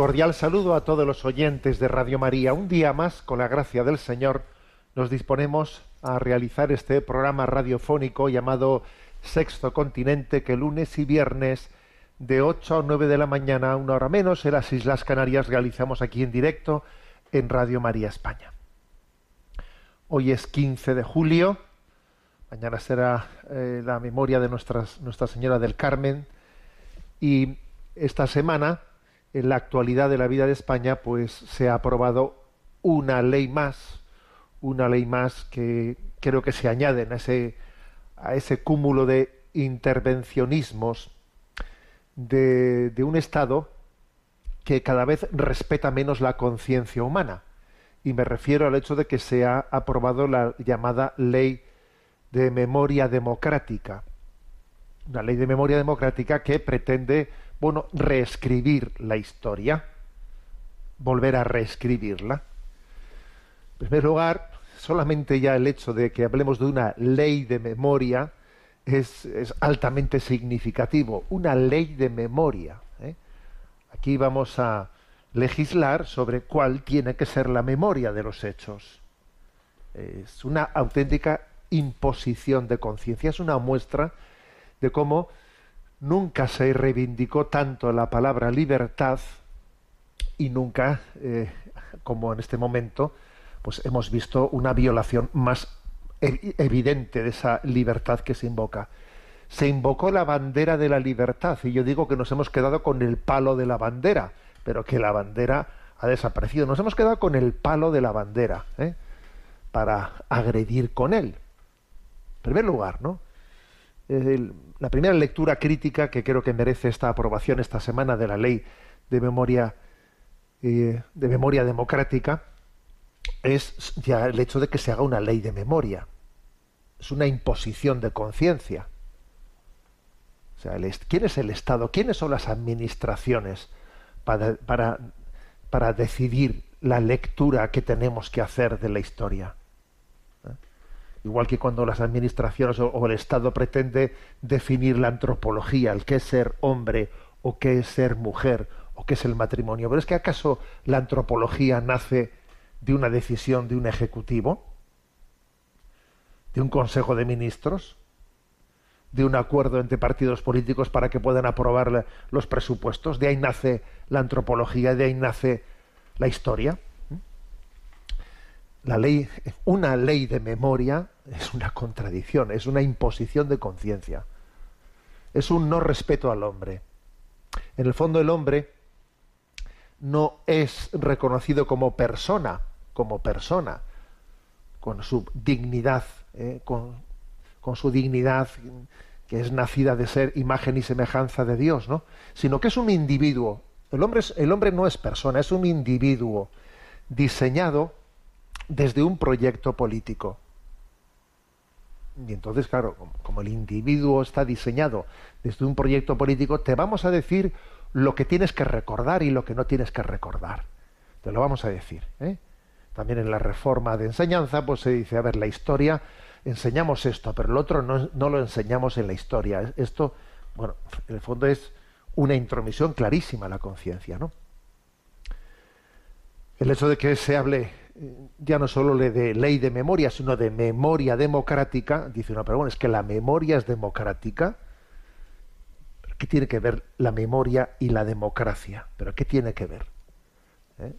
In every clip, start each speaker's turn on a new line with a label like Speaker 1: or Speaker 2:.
Speaker 1: Cordial saludo a todos los oyentes de Radio María. Un día más, con la gracia del Señor, nos disponemos a realizar este programa radiofónico llamado Sexto Continente, que lunes y viernes de 8 a 9 de la mañana, una hora menos, en las Islas Canarias, realizamos aquí en directo en Radio María España. Hoy es 15 de julio, mañana será eh, la memoria de nuestras, Nuestra Señora del Carmen y esta semana en la actualidad de la vida de España, pues se ha aprobado una ley más, una ley más que creo que se añaden a ese, a ese cúmulo de intervencionismos de, de un Estado que cada vez respeta menos la conciencia humana. Y me refiero al hecho de que se ha aprobado la llamada ley de memoria democrática. Una ley de memoria democrática que pretende bueno, reescribir la historia, volver a reescribirla. En primer lugar, solamente ya el hecho de que hablemos de una ley de memoria es, altamente significativo, una ley de memoria. ¿eh? Aquí vamos a legislar sobre cuál tiene que ser la memoria de los hechos. Es una auténtica imposición de conciencia, es una muestra de cómo nunca se reivindicó tanto la palabra libertad y nunca, eh, como en este momento, pues hemos visto una violación más evidente de esa libertad que se invoca. Se invocó la bandera de la libertad y yo digo que nos hemos quedado con el palo de la bandera, pero que la bandera ha desaparecido. Nos hemos quedado con el palo de la bandera ¿eh? para agredir con él. En primer lugar, ¿no? La primera lectura crítica que creo que merece esta aprobación esta semana de la ley de memoria eh, de memoria democrática es ya el hecho de que se haga una ley de memoria. Es una imposición de conciencia. O sea, ¿quién es el Estado? ¿Quiénes son las administraciones para, para, para decidir la lectura que tenemos que hacer de la historia? Igual que cuando las administraciones o, el Estado pretende definir la antropología, el qué es ser hombre o qué es ser mujer o qué es el matrimonio. Pero es que acaso la antropología nace de una decisión de un ejecutivo, de un consejo de ministros, de un acuerdo entre partidos políticos para que puedan aprobar los presupuestos. De ahí nace la antropología, de ahí nace la historia la ley, una ley de memoria es una contradicción, es una imposición de conciencia. Es un no respeto al hombre. En el fondo el hombre no es reconocido como persona, como persona, con su dignidad, eh, con, su dignidad que es nacida de ser imagen y semejanza de Dios, ¿no? Sino que es un individuo. El hombre, el hombre no es persona, es un individuo diseñado desde un proyecto político. Y entonces, claro, como el individuo está diseñado desde un proyecto político, te vamos a decir lo que tienes que recordar y lo que no tienes que recordar. Te lo vamos a decir. ¿eh? También en la reforma de enseñanza, pues se dice, a ver, la historia, enseñamos esto, pero el otro no, no lo enseñamos en la historia. Esto, bueno, en el fondo es una intromisión clarísima a la conciencia, ¿no? El hecho de que se hable ya no solo de ley de memoria, sino de memoria democrática, dice uno, pero bueno, es que la memoria es democrática. ¿Qué tiene que ver la memoria y la democracia? ¿Pero qué tiene que ver? ¿Eh?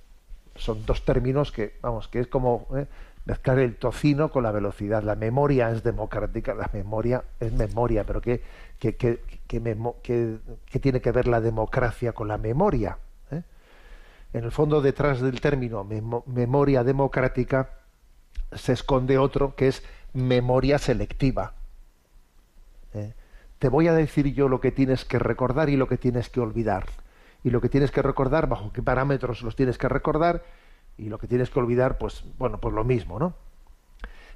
Speaker 1: Son dos términos que, vamos, que es como ¿eh? mezclar el tocino con la velocidad. La memoria es democrática, la memoria es memoria, pero ¿qué, qué, qué, qué tiene que ver la democracia con la memoria? En el fondo, detrás del término memoria democrática se esconde otro que es memoria selectiva. ¿eh? Te voy a decir yo lo que tienes que recordar y lo que tienes que olvidar. Y lo que tienes que recordar, bajo qué parámetros los tienes que recordar, y lo que tienes que olvidar, pues bueno, pues lo mismo, ¿no?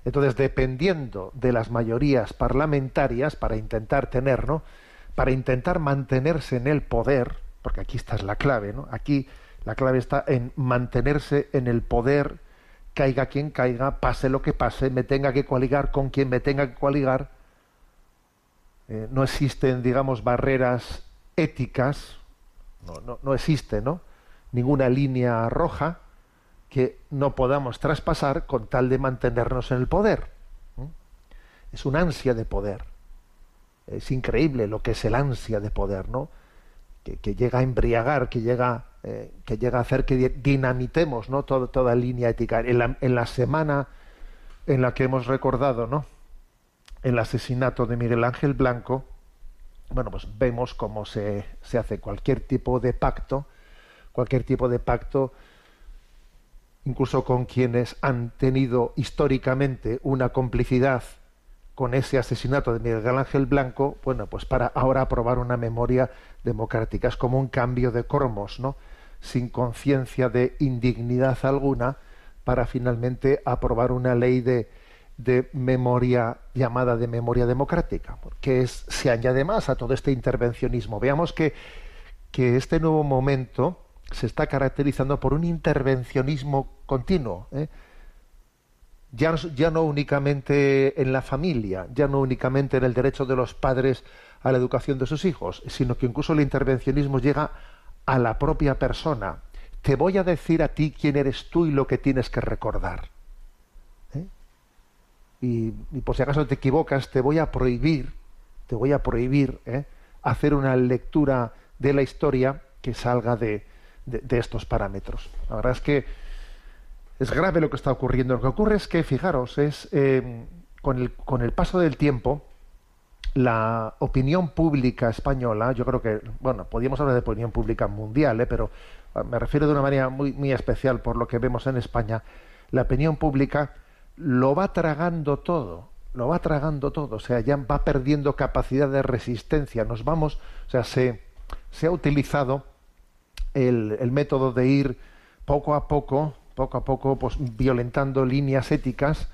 Speaker 1: Entonces, dependiendo de las mayorías parlamentarias, para intentar tener, ¿no? Para intentar mantenerse en el poder, porque aquí está la clave, ¿no? Aquí la clave está en mantenerse en el poder, caiga quien caiga, pase lo que pase, me tenga que coaligar con quien me tenga que coaligar. Eh, no existen, digamos, barreras éticas, no, no, no existe, ¿no? Ninguna línea roja que no podamos traspasar con tal de mantenernos en el poder. Es un ansia de poder. Es increíble lo que es el ansia de poder, ¿no? Que, llega a embriagar, que llega, eh, que llega a hacer que dinamitemos, ¿no? Todo, toda línea ética. En la, en la, semana en la que hemos recordado, ¿no? El asesinato de Miguel Ángel Blanco, bueno, pues vemos cómo se, se hace cualquier tipo de pacto, cualquier tipo de pacto incluso con quienes han tenido históricamente una complicidad con ese asesinato de Miguel Ángel Blanco, bueno, pues para ahora aprobar una memoria democrática. Es como un cambio de cromos, ¿no? Sin conciencia de indignidad alguna, para finalmente aprobar una ley de, de memoria llamada de memoria democrática, porque es, se añade más a todo este intervencionismo. Veamos que, que este nuevo momento, se está caracterizando por un intervencionismo continuo. ¿eh? Ya, ya, no únicamente en la familia, ya no únicamente en el derecho de los padres a la educación de sus hijos, sino que incluso el intervencionismo llega a la propia persona. Te voy a decir a ti quién eres tú y lo que tienes que recordar. ¿eh? Y, por si acaso te equivocas, te voy a prohibir, te voy a prohibir ¿eh? hacer una lectura de la historia que salga de, de, estos parámetros. La verdad es que es grave lo que está ocurriendo. Lo que ocurre es que, fijaros, es eh, con, el, con el paso del tiempo, la opinión pública española, yo creo que, bueno, podríamos hablar de opinión pública mundial, ¿eh? pero ah, me refiero de una manera muy, muy especial por lo que vemos en España, la opinión pública lo va tragando todo, lo va tragando todo, o sea, ya va perdiendo capacidad de resistencia, nos vamos, o sea, se, se ha utilizado el, método de ir poco a poco, poco a poco, pues violentando líneas éticas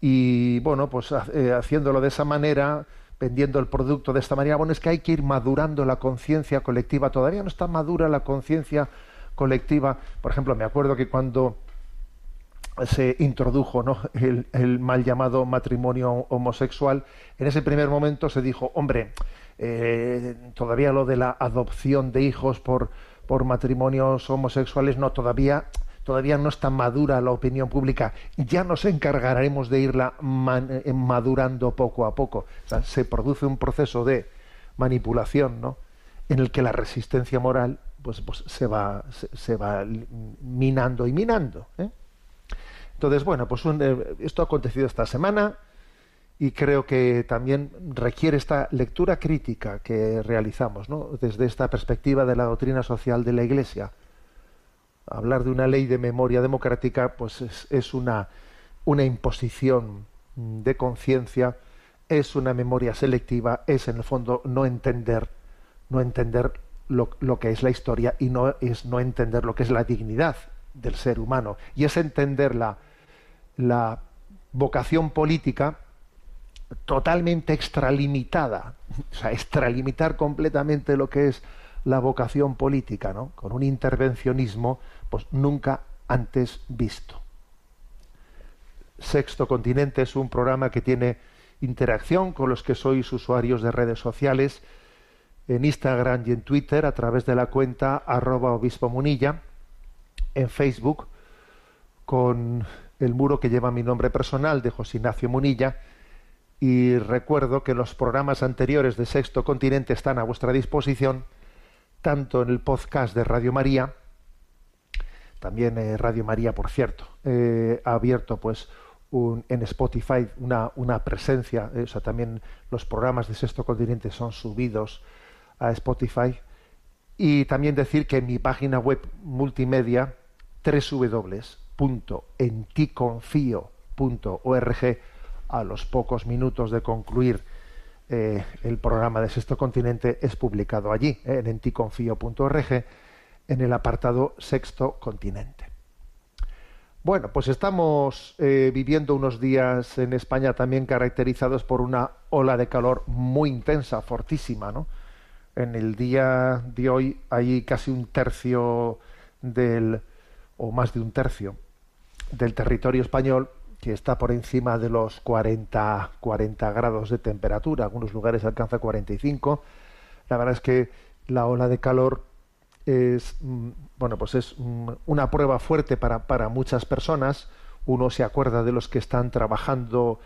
Speaker 1: y bueno, pues eh, haciéndolo de esa manera, vendiendo el producto de esta manera. Bueno, es que hay que ir madurando la conciencia colectiva. Todavía no está madura la conciencia colectiva. Por ejemplo, me acuerdo que cuando se introdujo ¿no? el, mal llamado matrimonio homosexual, en ese primer momento se dijo, hombre, eh, todavía lo de la adopción de hijos por matrimonios homosexuales, no, todavía, todavía no está madura la opinión pública. Ya nos encargaremos de irla eh, madurando poco a poco. se produce un proceso de manipulación, ¿no? En el que la resistencia moral pues, pues se, va, se, va minando y minando. ¿eh? Entonces, bueno, pues eh, esto ha acontecido esta semana y creo que también requiere esta lectura crítica que realizamos ¿no? desde esta perspectiva de la doctrina social de la Iglesia. Hablar de una ley de memoria democrática pues es, una, una imposición de conciencia, es una memoria selectiva, es en el fondo no entender, no entender lo, lo, que es la historia y no es no entender lo que es la dignidad del ser humano. Y es entender la, la vocación política totalmente extralimitada, o sea, extralimitar completamente lo que es la vocación política, ¿no? Con un intervencionismo, pues nunca antes visto. Sexto Continente es un programa que tiene interacción con los que sois usuarios de redes sociales en Instagram y en Twitter a través de la cuenta arroba obispo munilla, en Facebook con el muro que lleva mi nombre personal de José Ignacio Munilla, y recuerdo que los programas anteriores de Sexto Continente están a vuestra disposición, tanto en el podcast de Radio María, también eh, Radio María, por cierto, eh, ha abierto pues en Spotify una, presencia, o sea, también los programas de Sexto Continente son subidos a Spotify. Y también decir que en mi página web multimedia, www.enticonfio.org, a los pocos minutos de concluir eh, el programa de Sexto Continente es publicado allí, eh, en enticonfio.org, en el apartado Sexto Continente. Bueno, pues estamos eh, viviendo unos días en España también caracterizados por una ola de calor muy intensa, fortísima, ¿no? En el día de hoy hay casi un tercio del, o más de un tercio, del territorio español que está por encima de los 40, 40 grados de temperatura, algunos lugares alcanza 45. La verdad es que la ola de calor es mm, bueno pues es mm, una prueba fuerte para, para muchas personas. Uno se acuerda de los que están trabajando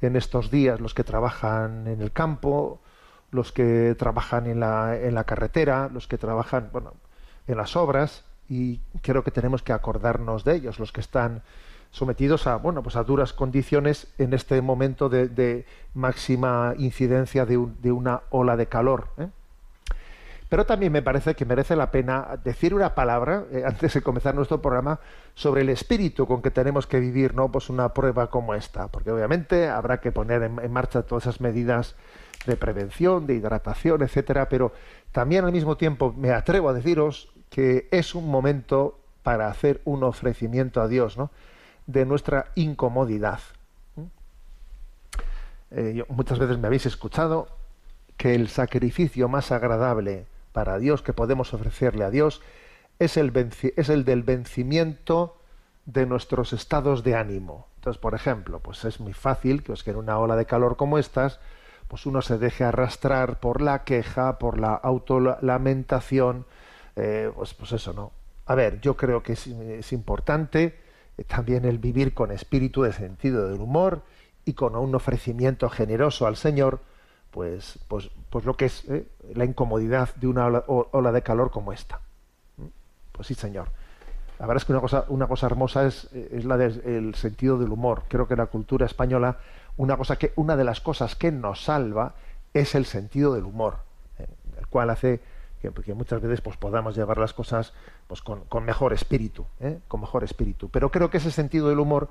Speaker 1: en estos días, los que trabajan en el campo, los que trabajan en la, en la carretera, los que trabajan bueno, en las obras, y creo que tenemos que acordarnos de ellos, los que están sometidos a bueno pues a duras condiciones en este momento de, máxima incidencia de, una ola de calor ¿eh? Pero también me parece que merece la pena decir una palabra eh, antes de comenzar nuestro programa sobre el espíritu con que tenemos que vivir no pues una prueba como esta porque obviamente habrá que poner en, marcha todas esas medidas de prevención de hidratación etcétera pero también al mismo tiempo me atrevo a deciros que es un momento para hacer un ofrecimiento a Dios no de nuestra incomodidad. Eh, muchas veces me habéis escuchado que el sacrificio más agradable para Dios que podemos ofrecerle a Dios es el, es el del vencimiento de nuestros estados de ánimo. Entonces, por ejemplo, pues es muy fácil que, en una ola de calor como estas, pues uno se deje arrastrar por la queja, por la autolamentación, eh, pues, pues eso, ¿no? A ver, yo creo que es importante también el vivir con espíritu de sentido del humor y con un ofrecimiento generoso al Señor, pues, pues, pues lo que es ¿eh? la incomodidad de una ola, de calor como esta. Pues sí, Señor. La verdad es que una cosa, una cosa hermosa es, es la del sentido del humor. Creo que la cultura española, una cosa que, una de las cosas que nos salva es el sentido del humor, ¿eh? el cual hace que, muchas veces pues podamos llevar las cosas pues con, mejor espíritu, ¿eh? con mejor espíritu. Pero creo que ese sentido del humor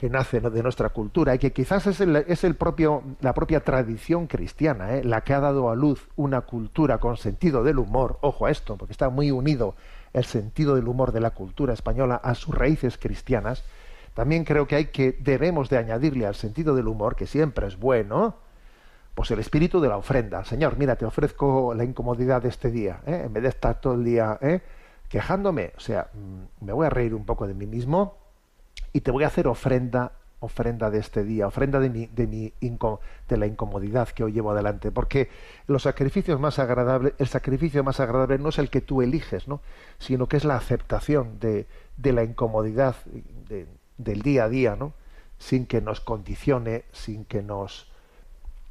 Speaker 1: que nace de nuestra cultura y que quizás es, el, es el propio, la propia tradición cristiana, ¿eh? la que ha dado a luz una cultura con sentido del humor, ojo a esto, porque está muy unido el sentido del humor de la cultura española a sus raíces cristianas, también creo que hay que debemos de añadirle al sentido del humor, que siempre es bueno, pues el espíritu de la ofrenda. Señor, mira, te ofrezco la incomodidad de este día, ¿eh? en vez de estar todo el día ¿eh? quejándome, o sea, mm, me voy a reír un poco de mí mismo y te voy a hacer ofrenda, ofrenda de este día, ofrenda de mi, de mi de la incomodidad que hoy llevo adelante, porque los sacrificios más agradables, el sacrificio más agradable no es el que tú eliges, ¿no? sino que es la aceptación de, de la incomodidad del día a día, ¿no? sin que nos condicione, sin que nos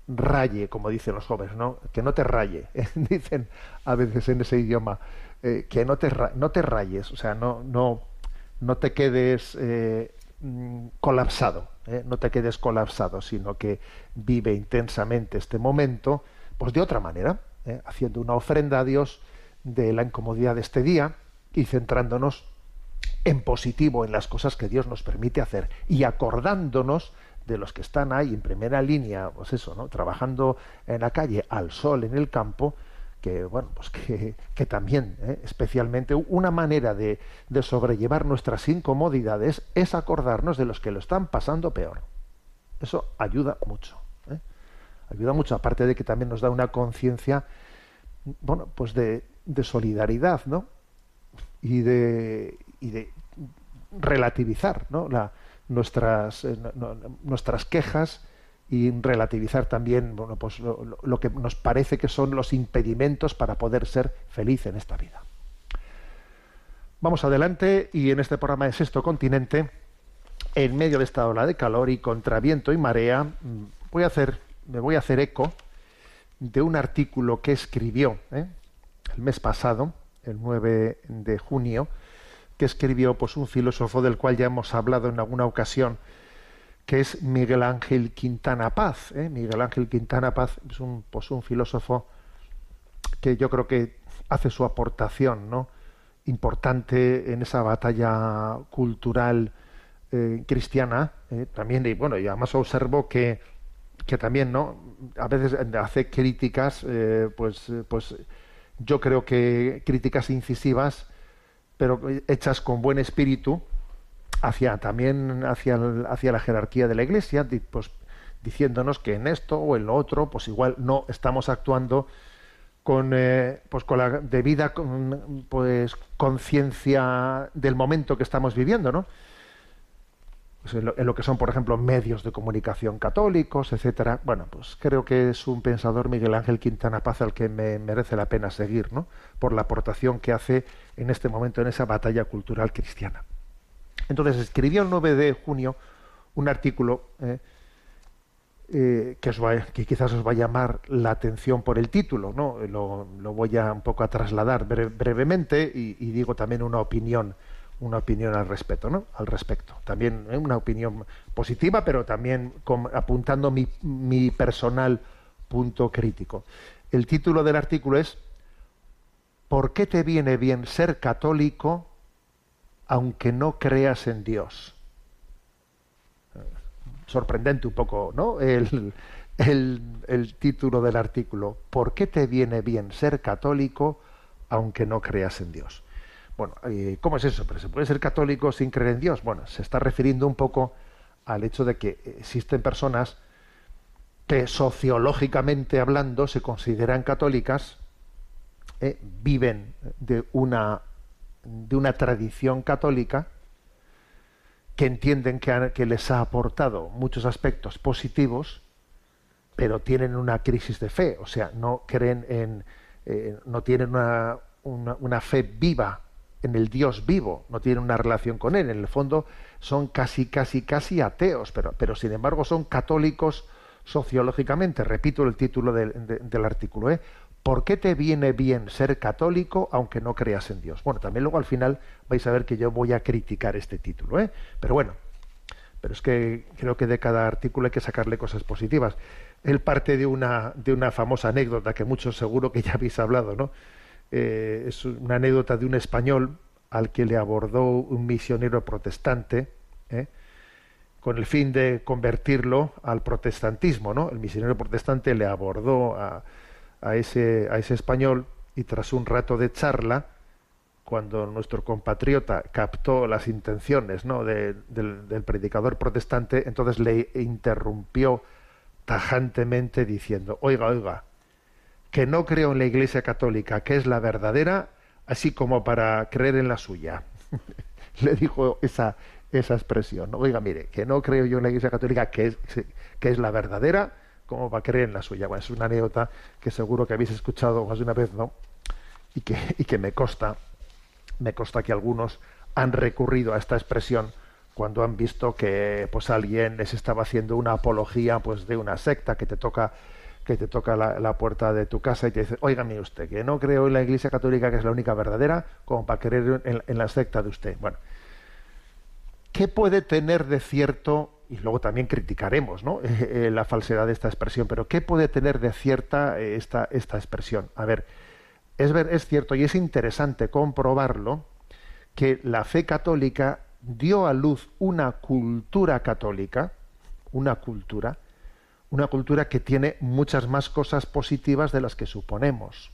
Speaker 1: raye, como dicen los jóvenes, ¿no? Que no te raye, dicen a veces en ese idioma, eh, que no te, no te rayes, o sea, no, no, no te quedes eh, mm, colapsado, ¿eh? no te quedes colapsado, sino que vive intensamente este momento, pues de otra manera, haciendo una ofrenda a Dios de la incomodidad de este día y centrándonos en positivo en las cosas que Dios nos permite hacer y acordándonos de los que están ahí en primera línea, pues eso, ¿no? Trabajando en la calle, al sol, en el campo, que bueno, pues que, que también, ¿eh? especialmente, una manera de, de, sobrellevar nuestras incomodidades es acordarnos de los que lo están pasando peor. Eso ayuda mucho. ¿eh? Ayuda mucho, aparte de que también nos da una conciencia, bueno, pues de, de solidaridad, ¿no? Y de, y de relativizar, ¿no? Nuestras, eh, nuestras quejas y relativizar también bueno, pues lo, que nos parece que son los impedimentos para poder ser feliz en esta vida. Vamos adelante y en este programa de Sexto Continente, en medio de esta ola de calor y contra viento y marea, mm, voy a hacer, me voy a hacer eco de un artículo que escribió ¿eh? el mes pasado, el 9 de junio, que escribió pues un filósofo del cual ya hemos hablado en alguna ocasión, que es Miguel Ángel Quintana Paz. ¿eh? Miguel Ángel Quintana Paz es un, pues un filósofo que yo creo que hace su aportación ¿no? importante en esa batalla cultural eh, cristiana. ¿eh? también, y bueno, y además observo que, que también ¿no? a veces hace críticas, pues, pues yo creo que críticas incisivas, pero hechas con buen espíritu, hacia también hacia, hacia la jerarquía de la Iglesia, pues, diciéndonos que en esto o en lo otro, pues igual no estamos actuando con, eh, pues con la debida pues conciencia del momento que estamos viviendo, ¿no? Pues en, lo, que son, por ejemplo, medios de comunicación católicos, etcétera. Bueno, pues creo que es un pensador Miguel Ángel Quintana Paz al que me merece la pena seguir, ¿no? Por la aportación que hace en este momento en esa batalla cultural cristiana. Entonces escribió el 9 de junio un artículo eh, eh, que, quizás os va a llamar la atención por el título, ¿no? Lo, voy a un poco a trasladar brevemente y, digo también una opinión, una opinión al respecto, ¿no? Al respecto. También eh, una opinión positiva, pero también apuntando mi, mi personal punto crítico. El título del artículo es ¿Por qué te viene bien ser católico aunque no creas en Dios. Sorprendente un poco, ¿no? El, título del artículo. ¿Por qué te viene bien ser católico aunque no creas en Dios? Bueno, eh, ¿cómo es eso? ¿Pero se puede ser católico sin creer en Dios? Bueno, se está refiriendo un poco al hecho de que existen personas que sociológicamente hablando se consideran católicas, eh, viven de una de una tradición católica que entienden que, les ha aportado muchos aspectos positivos, pero tienen una crisis de fe, o sea, no creen en, eh, no tienen una, una, fe viva en el Dios vivo, no tienen una relación con él. En el fondo son casi, casi, casi ateos, pero, pero sin embargo son católicos sociológicamente. Repito el título del, del artículo, ¿eh? ¿Por qué te viene bien ser católico aunque no creas en Dios? Bueno, también luego al final vais a ver que yo voy a criticar este título, ¿eh? Pero bueno, pero es que creo que de cada artículo hay que sacarle cosas positivas. Él parte de una, de una famosa anécdota que muchos seguro que ya habéis hablado, ¿no? Eh, es una anécdota de un español al que le abordó un misionero protestante, ¿eh? con el fin de convertirlo al protestantismo, ¿no? El misionero protestante le abordó a, a ese, a ese español y tras un rato de charla, cuando nuestro compatriota captó las intenciones ¿no? del, del, predicador protestante, entonces le interrumpió tajantemente diciendo, oiga, oiga, que no creo en la Iglesia Católica, que es la verdadera, así como para creer en la suya. le dijo esa, esa expresión, oiga, mire, que no creo yo en la Iglesia Católica, que es, que es la verdadera, como va a creer en la suya. Bueno, es una anécdota que seguro que habéis escuchado más de una vez, ¿no? Y que, y que me consta, me consta que algunos han recurrido a esta expresión cuando han visto que pues alguien les estaba haciendo una apología pues de una secta que te toca que te toca la, puerta de tu casa y te dice, óigame usted, que no creo en la Iglesia Católica que es la única verdadera, como para creer en, en la secta de usted. Bueno, ¿qué puede tener de cierto y luego también criticaremos. Eh, eh, la falsedad de esta expresión, pero ¿qué puede tener de cierta eh, esta, esta expresión? A ver, es, es cierto y es interesante comprobarlo que la fe católica dio a luz una cultura católica, una cultura, una cultura que tiene muchas más cosas positivas de las que suponemos.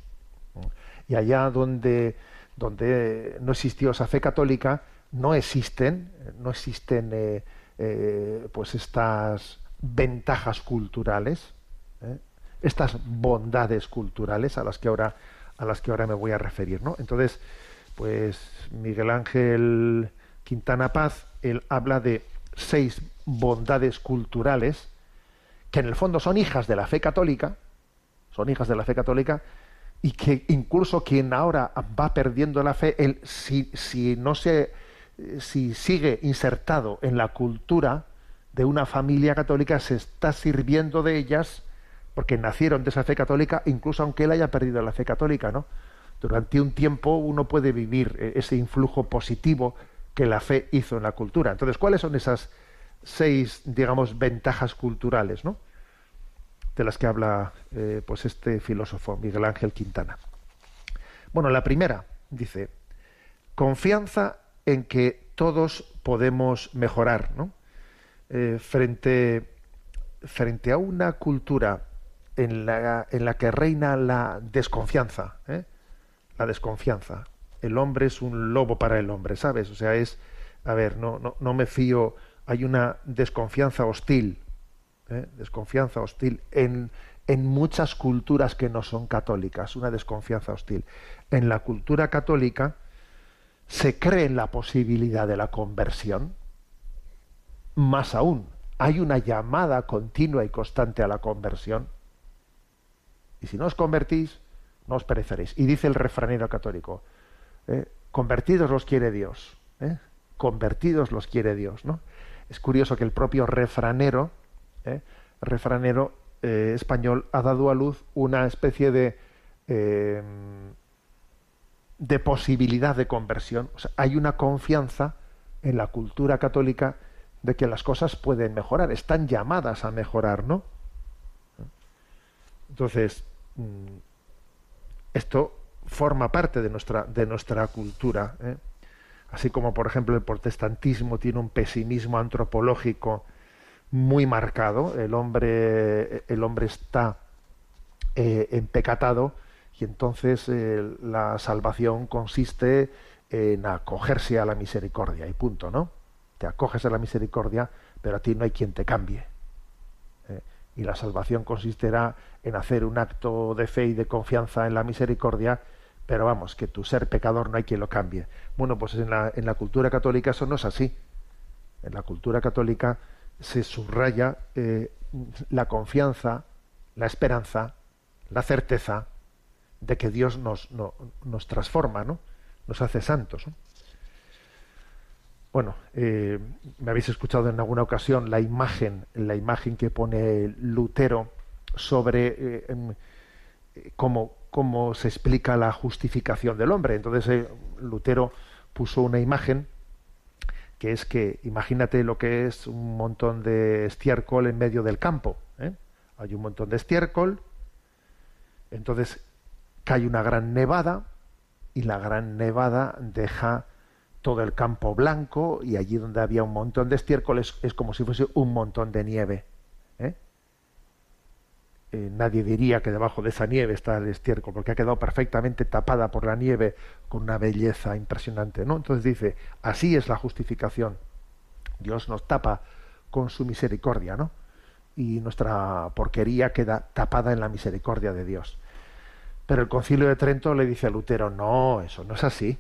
Speaker 1: Y allá donde, donde no existió esa fe católica, no existen, no existen eh, pues estas ventajas culturales, ¿eh? estas bondades culturales a las que ahora a las que ahora me voy a referir, ¿no? Entonces, pues Miguel Ángel Quintana Paz, él habla de seis bondades culturales que en el fondo son hijas de la fe católica, son hijas de la fe católica, y que incluso quien ahora va perdiendo la fe, él, si, si no se si sigue insertado en la cultura de una familia católica, se está sirviendo de ellas porque nacieron de esa fe católica, incluso aunque él haya perdido la fe católica, ¿no? durante un tiempo uno puede vivir eh, ese influjo positivo que la fe hizo en la cultura. Entonces, ¿cuáles son esas seis, digamos, ventajas culturales, ¿no? de las que habla eh, pues este filósofo Miguel Ángel Quintana. Bueno, la primera dice confianza en que todos podemos mejorar, ¿no? Eh, frente, frente a una cultura en la, en la que reina la desconfianza, ¿eh? la desconfianza. El hombre es un lobo para el hombre, ¿sabes? O sea, es, a ver, no, no, no me fío, hay una desconfianza hostil, ¿eh? desconfianza hostil en, en muchas culturas que no son católicas, una desconfianza hostil. En la cultura católica se cree en la posibilidad de la conversión, más aún, hay una llamada continua y constante a la conversión. Y si no os convertís, no os pereceréis. Y dice el refranero católico, ¿eh? convertidos los quiere Dios. ¿eh? Convertidos los quiere Dios. ¿no? Es curioso que el propio refranero, ¿eh? refranero español ha dado a luz una especie de de posibilidad de conversión. hay una confianza en la cultura católica de que las cosas pueden mejorar, están llamadas a mejorar, ¿no? Entonces, mm, esto forma parte de nuestra, de nuestra cultura. Así como, por ejemplo, el protestantismo tiene un pesimismo antropológico muy marcado. El hombre, el hombre está eh, empecatado y entonces eh, la salvación consiste en acogerse a la misericordia y punto, ¿no? Te acoges a la misericordia, pero a ti no hay quien te cambie. ¿eh? Y la salvación consistirá en hacer un acto de fe y de confianza en la misericordia, pero vamos, que tu ser pecador no hay quien lo cambie. Bueno, pues en la, cultura católica eso no es así. En la cultura católica se subraya eh, la confianza, la esperanza, la certeza de que Dios nos, nos transforma, ¿no? nos hace santos. Bueno, eh, me habéis escuchado en alguna ocasión la imagen, la imagen que pone Lutero sobre eh, em, cómo, cómo, se explica la justificación del hombre. Entonces Lutero puso una imagen que es que imagínate lo que es un montón de estiércol en medio del campo. ¿eh? Hay un montón de estiércol, entonces cae una gran nevada y la gran nevada deja todo el campo blanco y allí donde había un montón de estiércol es, es como si fuese un montón de nieve. ¿eh? Eh, nadie diría que debajo de esa nieve está el estiércol, porque ha quedado perfectamente tapada por la nieve con una belleza impresionante. ¿no? Entonces dice, así es la justificación. Dios nos tapa con su misericordia, ¿no? Y nuestra porquería queda tapada en la misericordia de Dios. Pero el concilio de Trento le dice a Lutero, no, eso no es así.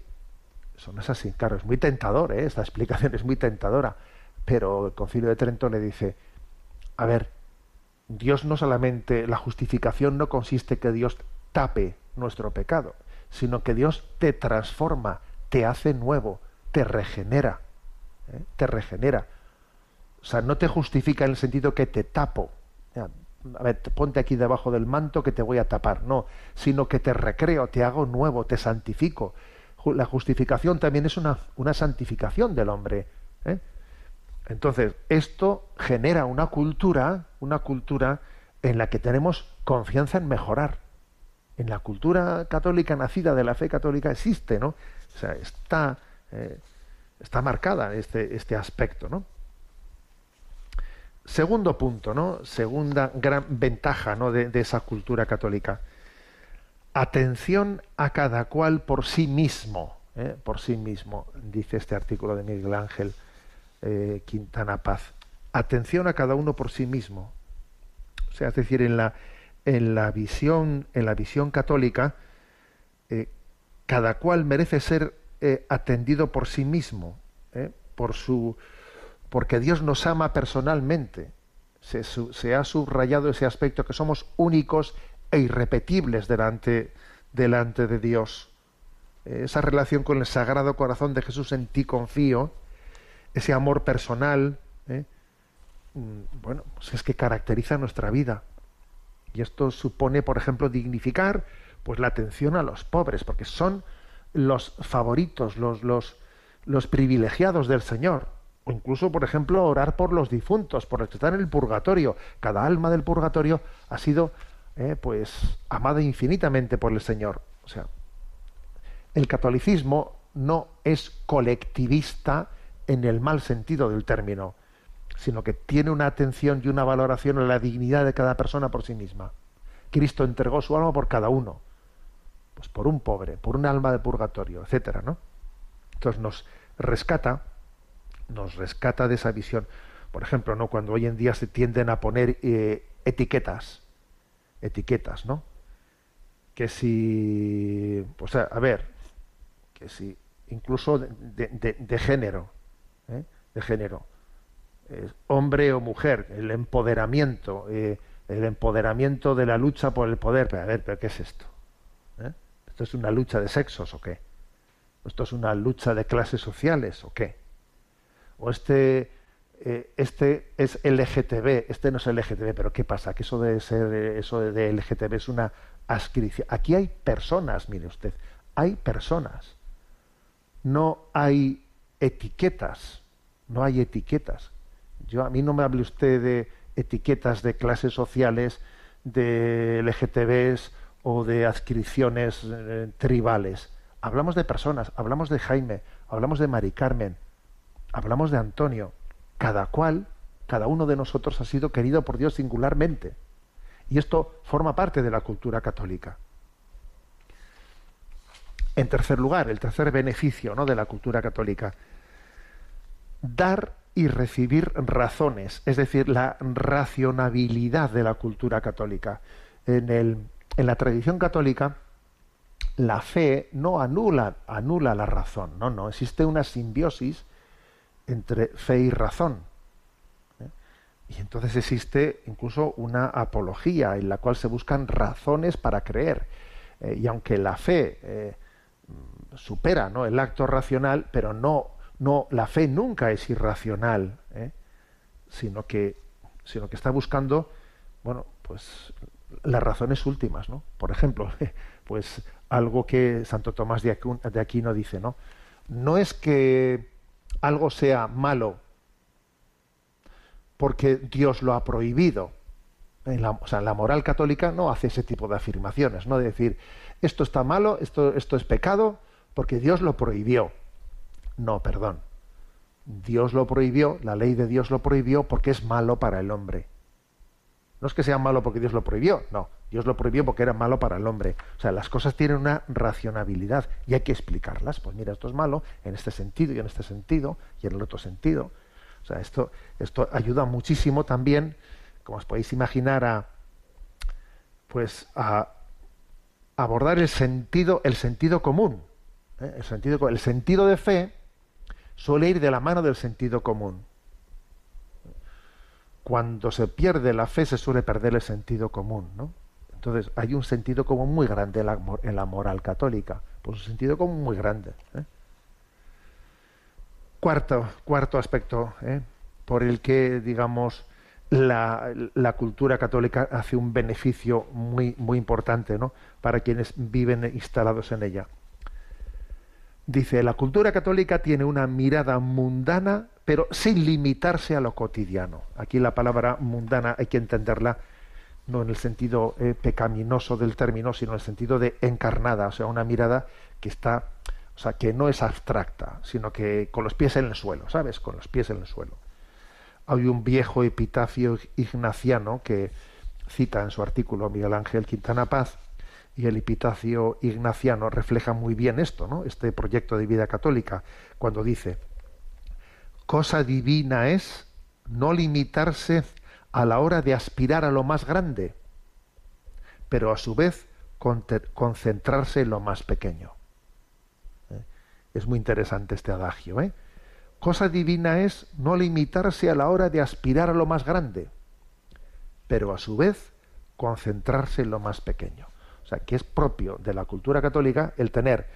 Speaker 1: Eso no es así. Claro, es muy tentador, ¿eh? esta explicación es muy tentadora. Pero el concilio de Trento le dice, a ver, Dios no solamente, la justificación no consiste que Dios tape nuestro pecado, sino que Dios te transforma, te hace nuevo, te regenera, ¿eh? te regenera. O sea, no te justifica en el sentido que te tapo. A ver, ponte aquí debajo del manto que te voy a tapar. No, sino que te recreo, te hago nuevo, te santifico. La justificación también es una, una santificación del hombre. ¿eh? Entonces, esto genera una cultura, una cultura en la que tenemos confianza en mejorar. En la cultura católica nacida de la fe católica existe, ¿no? O sea, está, eh, está marcada este, este aspecto, ¿no? Segundo punto, ¿no? Segunda gran ventaja ¿no? de, esa cultura católica. Atención a cada cual por sí mismo, ¿eh? por sí mismo, dice este artículo de Miguel Ángel eh, Quintana Paz. Atención a cada uno por sí mismo. O sea, es decir, en la, en la visión, en la visión católica, eh, cada cual merece ser eh, atendido por sí mismo, por su, porque Dios nos ama personalmente. Se, ha subrayado ese aspecto que somos únicos e irrepetibles delante, delante de Dios. Esa relación con el Sagrado Corazón de Jesús en ti confío, ese amor personal, ¿eh? mm, bueno, pues es que caracteriza nuestra vida. Y esto supone, por ejemplo, dignificar pues la atención a los pobres, porque son los favoritos, los, los privilegiados del Señor. O incluso, por ejemplo, orar por los difuntos, por los que están en el purgatorio. Cada alma del purgatorio ha sido eh, pues amada infinitamente por el Señor. O sea, el catolicismo no es colectivista en el mal sentido del término, sino que tiene una atención y una valoración a la dignidad de cada persona por sí misma. Cristo entregó su alma por cada uno, pues por un pobre, por un alma de purgatorio, etcétera, ¿no? Entonces nos rescata, nos rescata de esa visión. Por ejemplo, ¿no? cuando hoy en día se tienden a poner eh, etiquetas, etiquetas, ¿no? Que si, pues a, ver, que si incluso de, género, ¿eh? de género, hombre o mujer, el empoderamiento, eh, el empoderamiento de la lucha por el poder. Pero a ver, ¿pero qué es esto? ¿Eh? ¿Esto es una lucha de sexos o qué? ¿Esto es una lucha de clases sociales o qué? ¿O este, eh, este es LGTB, este no es LGTB, pero ¿qué pasa? Que eso de ser, eso de LGTB es una ascripción. Aquí hay personas, mire usted, hay personas. No hay etiquetas, no hay etiquetas. Yo a mí no me hable usted de etiquetas de clases sociales, de LGTBs o de adscripciones eh, tribales. Hablamos de personas, hablamos de Jaime, hablamos de Mari Carmen, hablamos de Antonio. Cada cual, cada uno de nosotros ha sido querido por Dios singularmente. Y esto forma parte de la cultura católica. En tercer lugar, el tercer beneficio ¿no? de la cultura católica, dar y recibir razones, es decir, la racionabilidad de la cultura católica. En, el, en la tradición católica, la fe no anula, anula la razón, no, no, existe una simbiosis entre fe y razón. ¿eh? Y entonces existe incluso una apología en la cual se buscan razones para creer. Eh, y aunque la fe eh, supera el acto racional, pero no no, la fe nunca es irracional, sino, que, sino que está buscando, bueno, pues las razones últimas, ¿no? Por ejemplo, pues algo que Santo Tomás de Aquino dice, ¿no? No es que algo sea malo porque Dios lo ha prohibido. la, o sea, la moral católica no hace ese tipo de afirmaciones, no de decir esto está malo, esto, esto es pecado porque Dios lo prohibió. No, perdón. Dios lo prohibió, la ley de Dios lo prohibió porque es malo para el hombre. No es que sea malo porque Dios lo prohibió, no. Dios lo prohibió porque era malo para el hombre. O sea, las cosas tienen una racionabilidad y hay que explicarlas. Pues mira, esto es malo en este sentido y en este sentido y en el otro sentido. O sea, esto, esto ayuda muchísimo también, como os podéis imaginar, a pues a abordar el sentido, el sentido común. ¿eh? El, sentido, el sentido de fe suele ir de la mano del sentido común. Cuando se pierde la fe se suele perder el sentido común, ¿no? Entonces hay un sentido común muy grande en la, moral católica, pues un sentido común muy grande. ¿eh? Cuarto, cuarto aspecto ¿eh? por el que, digamos, la, la, cultura católica hace un beneficio muy, muy importante ¿no? para quienes viven instalados en ella. Dice, la cultura católica tiene una mirada mundana, pero sin limitarse a lo cotidiano. Aquí la palabra mundana hay que entenderla no en el sentido eh, pecaminoso del término, sino en el sentido de encarnada, o sea, una mirada que está, o sea, que no es abstracta, sino que con los pies en el suelo, ¿sabes? Con los pies en el suelo. Hay un viejo epitafio ignaciano que cita en su artículo Miguel Ángel Quintana Paz, y el epitafio ignaciano refleja muy bien esto, ¿no? Este proyecto de vida católica, cuando dice, cosa divina es no limitarse a la hora de aspirar a lo más grande, pero a su vez concentrarse en lo más pequeño. ¿Eh? Es muy interesante este adagio. ¿eh? Cosa divina es no limitarse a la hora de aspirar a lo más grande, pero a su vez concentrarse en lo más pequeño. O sea, que es propio de la cultura católica el tener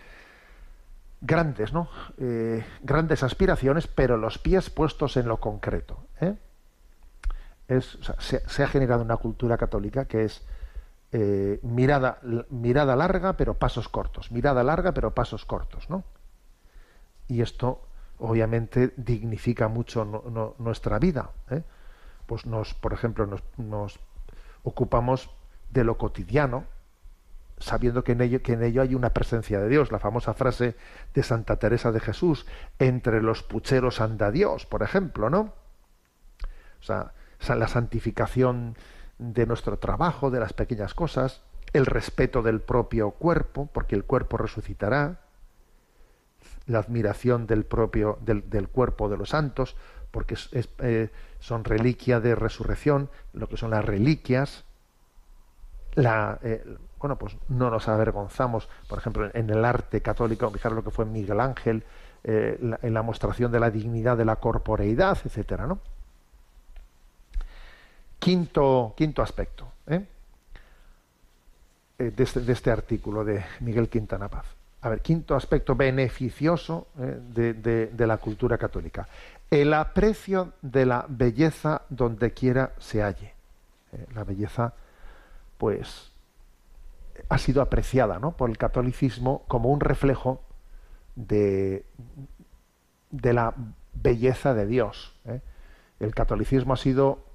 Speaker 1: grandes, ¿no? Eh, grandes aspiraciones, pero los pies puestos en lo concreto. ¿eh? Es, se, ha generado una cultura católica que es eh, mirada, mirada larga pero pasos cortos, mirada larga pero pasos cortos, ¿no? Y esto obviamente dignifica mucho nuestra vida. Pues nos, por ejemplo, nos, ocupamos de lo cotidiano, sabiendo que en, ello, que en ello hay una presencia de Dios. La famosa frase de Santa Teresa de Jesús, entre los pucheros anda Dios, por ejemplo, ¿no? O sea, la santificación de nuestro trabajo, de las pequeñas cosas, el respeto del propio cuerpo, porque el cuerpo resucitará, la admiración del propio del, del cuerpo de los santos, porque eh, son reliquia de resurrección, lo que son las reliquias. La, eh, bueno, pues no nos avergonzamos, por ejemplo, en el arte católico, fijaros lo que fue Miguel Ángel, eh, en la mostración de la dignidad de la corporeidad, etcétera, ¿no? Quinto, quinto aspecto ¿eh? de, este, de, este, artículo de Miguel Quintana Paz. A ver, quinto aspecto beneficioso ¿eh? de, de, de, la cultura católica. El aprecio de la belleza donde quiera se halle. ¿eh? La belleza, pues, ha sido apreciada ¿no? por el catolicismo como un reflejo de, de la belleza de Dios. El catolicismo ha sido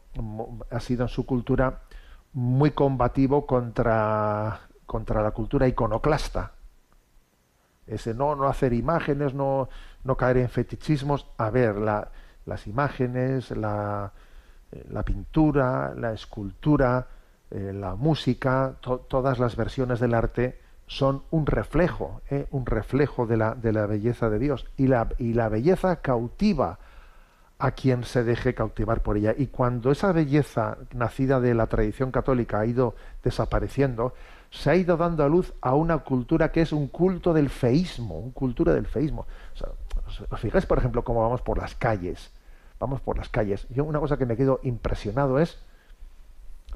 Speaker 1: ha sido en su cultura muy combativo contra, contra la cultura iconoclasta. Ese no, no hacer imágenes, no, no caer en fetichismos. A ver, la, las imágenes, la, eh, la, pintura, la escultura, eh, la música, todas las versiones del arte son un reflejo, eh, un reflejo de la, de la belleza de Dios. Y la, y la belleza cautiva a quien se deje cautivar por ella. Y cuando esa belleza nacida de la tradición católica ha ido desapareciendo, se ha ido dando a luz a una cultura que es un culto del feísmo, un cultura del feísmo. ¿Os fijáis, por ejemplo, cómo vamos por las calles? Vamos por las calles. Yo una cosa que me quedo impresionado es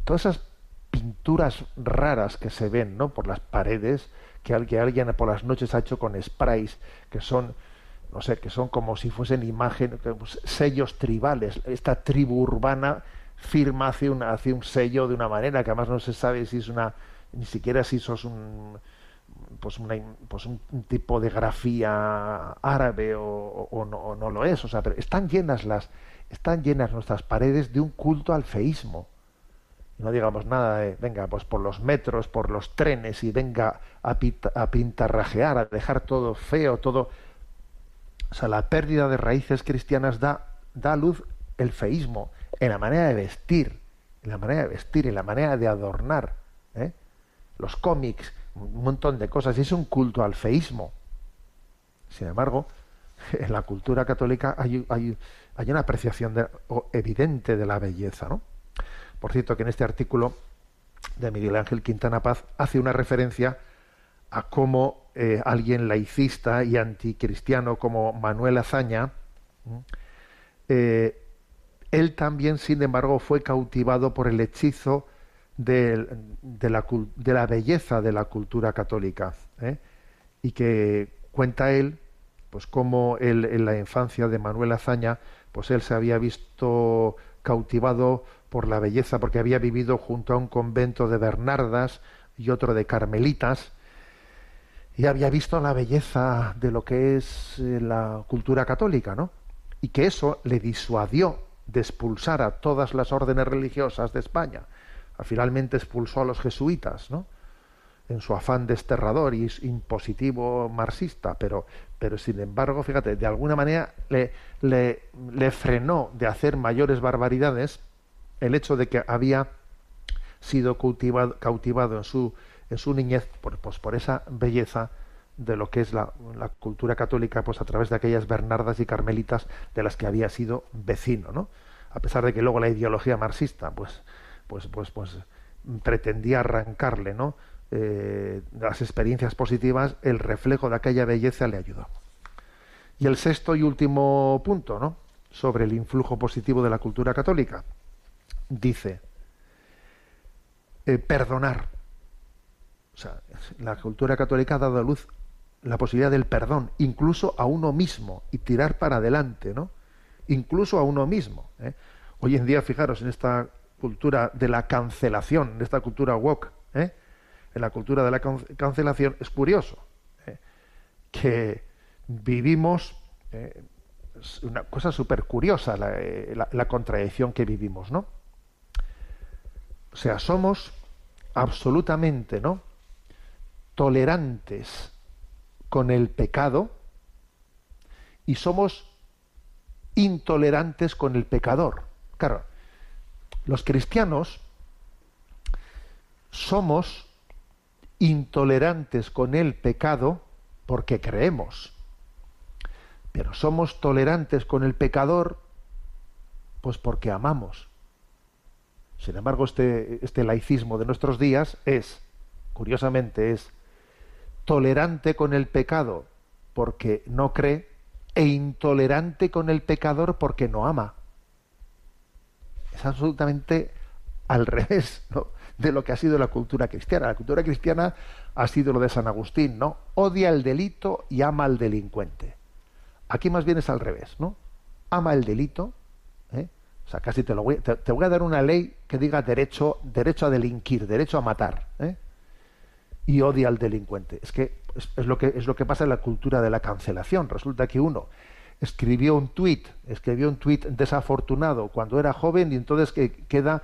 Speaker 1: todas esas pinturas raras que se ven ¿no? por las paredes, que alguien por las noches ha hecho con sprays, que son no sé, que son como si fuesen imágenes, pues, sellos tribales. Esta tribu urbana firma hace, una, hace un sello de una manera que además no se sabe si es una, ni siquiera si sos un, pues, una, pues un, tipo de grafía árabe o, no, no, lo es. O sea, pero están llenas las, están llenas nuestras paredes de un culto al feísmo. No digamos nada de, venga, pues por los metros, por los trenes y venga a, pintarrajear, a dejar todo feo, todo o sea, la pérdida de raíces cristianas da, da luz el feísmo en la manera de vestir, en la manera de vestir, en la manera de adornar. ¿eh? Los cómics, un montón de cosas, y es un culto al feísmo. Sin embargo, en la cultura católica hay, hay, hay una apreciación evidente de la belleza. ¿no? Por cierto, que en este artículo de Miguel Ángel Quintana Paz hace una referencia a cómo eh, alguien laicista y anticristiano como Manuel Azaña, eh, él también, sin embargo, fue cautivado por el hechizo de, la, belleza de la cultura católica. ¿eh? Y que cuenta él, pues cómo él, en la infancia de Manuel Azaña, pues él se había visto cautivado por la belleza, porque había vivido junto a un convento de Bernardas y otro de Carmelitas, y había visto la belleza de lo que es eh, la cultura católica, ¿no? Y que eso le disuadió de expulsar a todas las órdenes religiosas de España. Finalmente expulsó a los jesuitas, ¿no? En su afán desterrador y impositivo marxista, pero, pero sin embargo, fíjate, de alguna manera le, le frenó de hacer mayores barbaridades el hecho de que había sido cautivado, cautivado en su en su niñez por, pues, por esa belleza de lo que es la, cultura católica pues a través de aquellas bernardas y carmelitas de las que había sido vecino no a pesar de que luego la ideología marxista pues pues pues pues pretendía arrancarle no eh, las experiencias positivas el reflejo de aquella belleza le ayudó. Y el sexto y último punto no sobre el influjo positivo de la cultura católica dice eh, perdonar o sea, la cultura católica ha dado a luz la posibilidad del perdón, incluso a uno mismo, y tirar para adelante, ¿no? Incluso a uno mismo. ¿eh? Hoy en día, fijaros, en esta cultura de la cancelación, en esta cultura woke, ¿eh? en la cultura de la cancelación, es curioso que vivimos una cosa súper curiosa la, la, contradicción que vivimos, ¿no? O sea, somos absolutamente, ¿no? Tolerantes con el pecado y somos intolerantes con el pecador. Claro, los cristianos somos intolerantes con el pecado porque creemos, pero somos tolerantes con el pecador pues porque amamos. Sin embargo, este, este laicismo de nuestros días es, curiosamente, es tolerante con el pecado porque no cree e intolerante con el pecador porque no ama. Es absolutamente al revés de lo que ha sido la cultura cristiana. La cultura cristiana ha sido lo de San Agustín, ¿no? Odia el delito y ama al delincuente. Aquí más bien es al revés, ¿no? Ama el delito. O sea, casi te, lo voy, te, voy a dar una ley que diga derecho, derecho a delinquir, derecho a matar, ¿eh? y odia al delincuente. Es que es, lo que es lo que pasa en la cultura de la cancelación. Resulta que uno escribió un tuit, escribió un tuit desafortunado cuando era joven y entonces que queda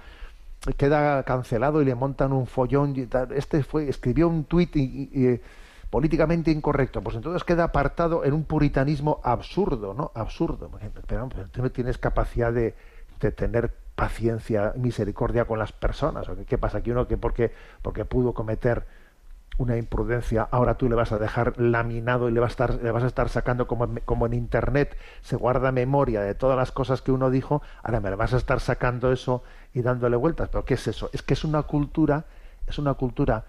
Speaker 1: queda cancelado y le montan un follón. Este fue escribió un tuit y, políticamente incorrecto, pues entonces queda apartado en un puritanismo absurdo, ¿no? Absurdo. Pero tú no tienes capacidad de, tener paciencia, misericordia con las personas. ¿Qué pasa? Que uno que porque, porque pudo cometer una imprudencia, ahora tú le vas a dejar laminado y le vas a estar, le vas a estar sacando como, como en internet se guarda memoria de todas las cosas que uno dijo, ahora me vas a estar sacando eso y dándole vueltas. Pero ¿qué es eso? Es que es una cultura, es una cultura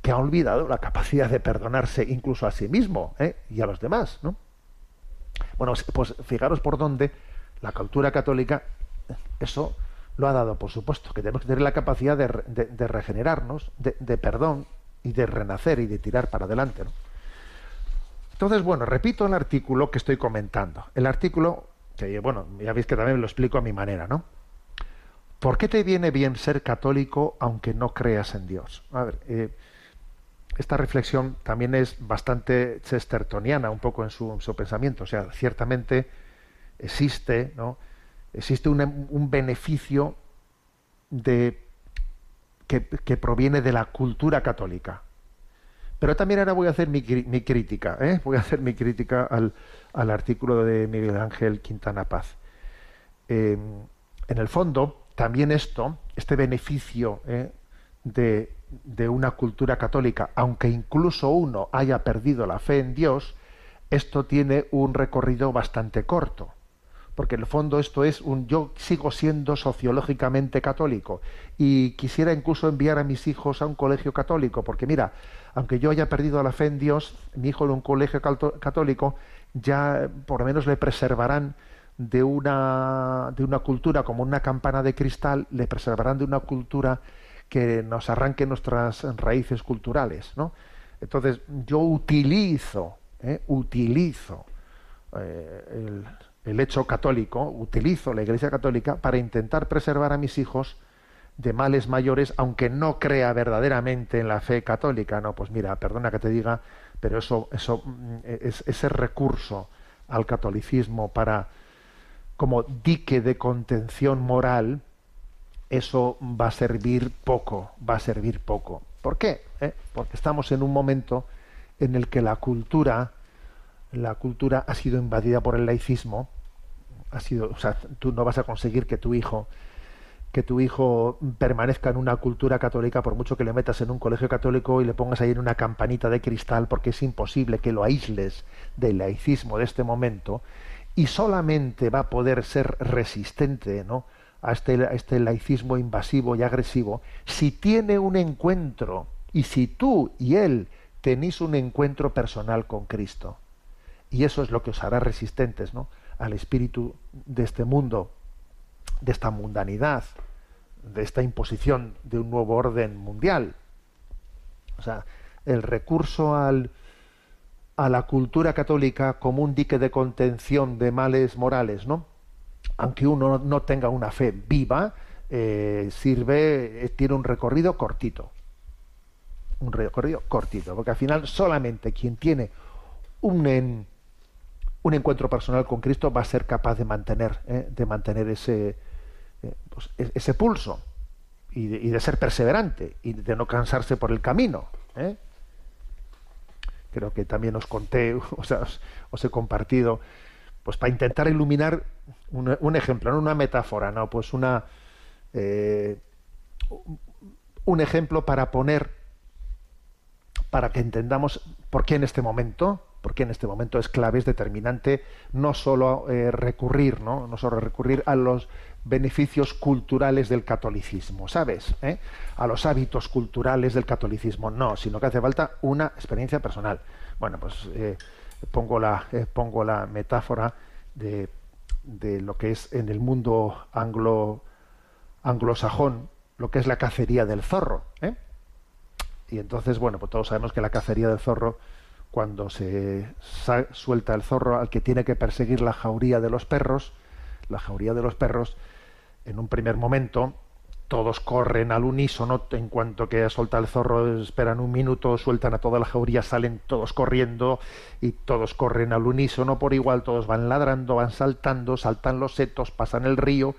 Speaker 1: que ha olvidado la capacidad de perdonarse incluso a sí mismo ¿eh? y a los demás, ¿no? Bueno, pues fijaros por dónde la cultura católica eso lo ha dado, por supuesto, que tenemos que tener la capacidad de, de, regenerarnos, de, de perdón, y de renacer y de tirar para adelante. Entonces, bueno, repito el artículo que estoy comentando. El artículo, que bueno, ya veis que también lo explico a mi manera, ¿no? ¿Por qué te viene bien ser católico aunque no creas en Dios? A ver, eh, esta reflexión también es bastante chestertoniana un poco en su, pensamiento. O sea, ciertamente existe, ¿no? Existe un, beneficio de que, proviene de la cultura católica. Pero también ahora voy a hacer mi, crítica, ¿eh? voy a hacer mi crítica al, artículo de Miguel Ángel Quintana Paz. Eh, en el fondo, también esto, este beneficio ¿eh? de, de una cultura católica, aunque incluso uno haya perdido la fe en Dios, esto tiene un recorrido bastante corto porque en el fondo esto es un yo sigo siendo sociológicamente católico y quisiera incluso enviar a mis hijos a un colegio católico, porque mira, aunque yo haya perdido la fe en Dios, mi hijo en un colegio católico ya por lo menos le preservarán de una de una cultura como una campana de cristal, le preservarán de una cultura que nos arranque nuestras raíces culturales, ¿no? Entonces yo utilizo, ¿eh? utilizo eh, el, el hecho católico, utilizo la Iglesia católica para intentar preservar a mis hijos de males mayores, aunque no crea verdaderamente en la fe católica. No, pues mira, perdona que te diga, pero eso, eso, mm, es, ese recurso al catolicismo para como dique de contención moral, eso va a servir poco, va a servir poco. ¿Por qué? ¿Eh? Porque estamos en un momento en el que la cultura la cultura ha sido invadida por el laicismo, ha sido, o sea, tú no vas a conseguir que tu hijo que tu hijo permanezca en una cultura católica por mucho que le metas en un colegio católico y le pongas ahí en una campanita de cristal porque es imposible que lo aísles del laicismo de este momento y solamente va a poder ser resistente ¿no? a, este, a este laicismo invasivo y agresivo si tiene un encuentro y si tú y él tenéis un encuentro personal con Cristo. Y eso es lo que os hará resistentes ¿no? al espíritu de este mundo, de esta mundanidad, de esta imposición de un nuevo orden mundial. O sea, el recurso al, a la cultura católica como un dique de contención de males morales, ¿no? Aunque uno no tenga una fe viva, eh, sirve, eh, tiene un recorrido cortito. un recorrido cortito, porque al final solamente quien tiene un, un encuentro personal con Cristo va a ser capaz de mantener, ¿eh? de mantener ese, eh, pues, e-, ese pulso y de, ser perseverante y de no cansarse por el camino. ¿eh? Creo que también os conté, o sea, os, he compartido, pues para intentar iluminar un, ejemplo, ¿no? una metáfora, no, pues una un ejemplo para poner, para que entendamos por qué en este momento, en este momento es clave, es determinante, no solo eh, recurrir, ¿no? no solo recurrir a los beneficios culturales del catolicismo, ¿sabes? ¿Eh? A los hábitos culturales del catolicismo, no, sino que hace falta una experiencia personal. Bueno, pues eh, pongo, la, pongo la metáfora de, de, lo que es en el mundo anglo, anglosajón, lo que es la cacería del zorro. ¿eh? Y entonces, bueno, pues todos sabemos que la cacería del zorro, cuando se suelta el zorro al que tiene que perseguir la jauría de los perros, la jauría de los perros, en un primer momento, todos corren al unísono, en cuanto que suelta el zorro, esperan un minuto, sueltan a toda la jauría, salen todos corriendo y todos corren al unísono por igual, todos van ladrando, van saltando, saltan los setos, pasan el río,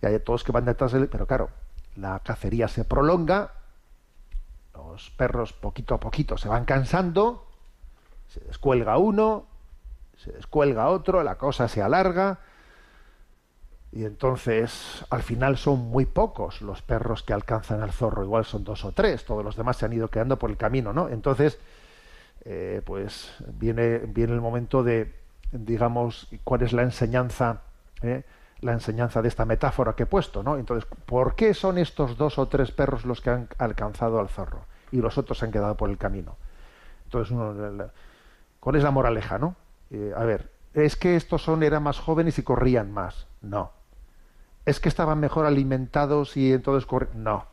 Speaker 1: y hay todos que van detrás del... Pero claro, la cacería se prolonga, los perros poquito a poquito se van cansando, se descuelga uno, se descuelga otro, la cosa se alarga y entonces al final son muy pocos los perros que alcanzan al zorro, igual son dos o tres, todos los demás se han ido quedando por el camino, ¿no? Entonces, eh, pues viene, viene el momento de, digamos, cuál es la enseñanza ¿eh? la enseñanza de esta metáfora que he puesto, ¿no? Entonces, ¿por qué son estos dos o tres perros los que han alcanzado al zorro y los otros se han quedado por el camino? Entonces, ¿cuál es la moraleja, no? Eh, a ver, ¿es que estos son eran más jóvenes y corrían más? No. ¿Es que estaban mejor alimentados y entonces corrían? No.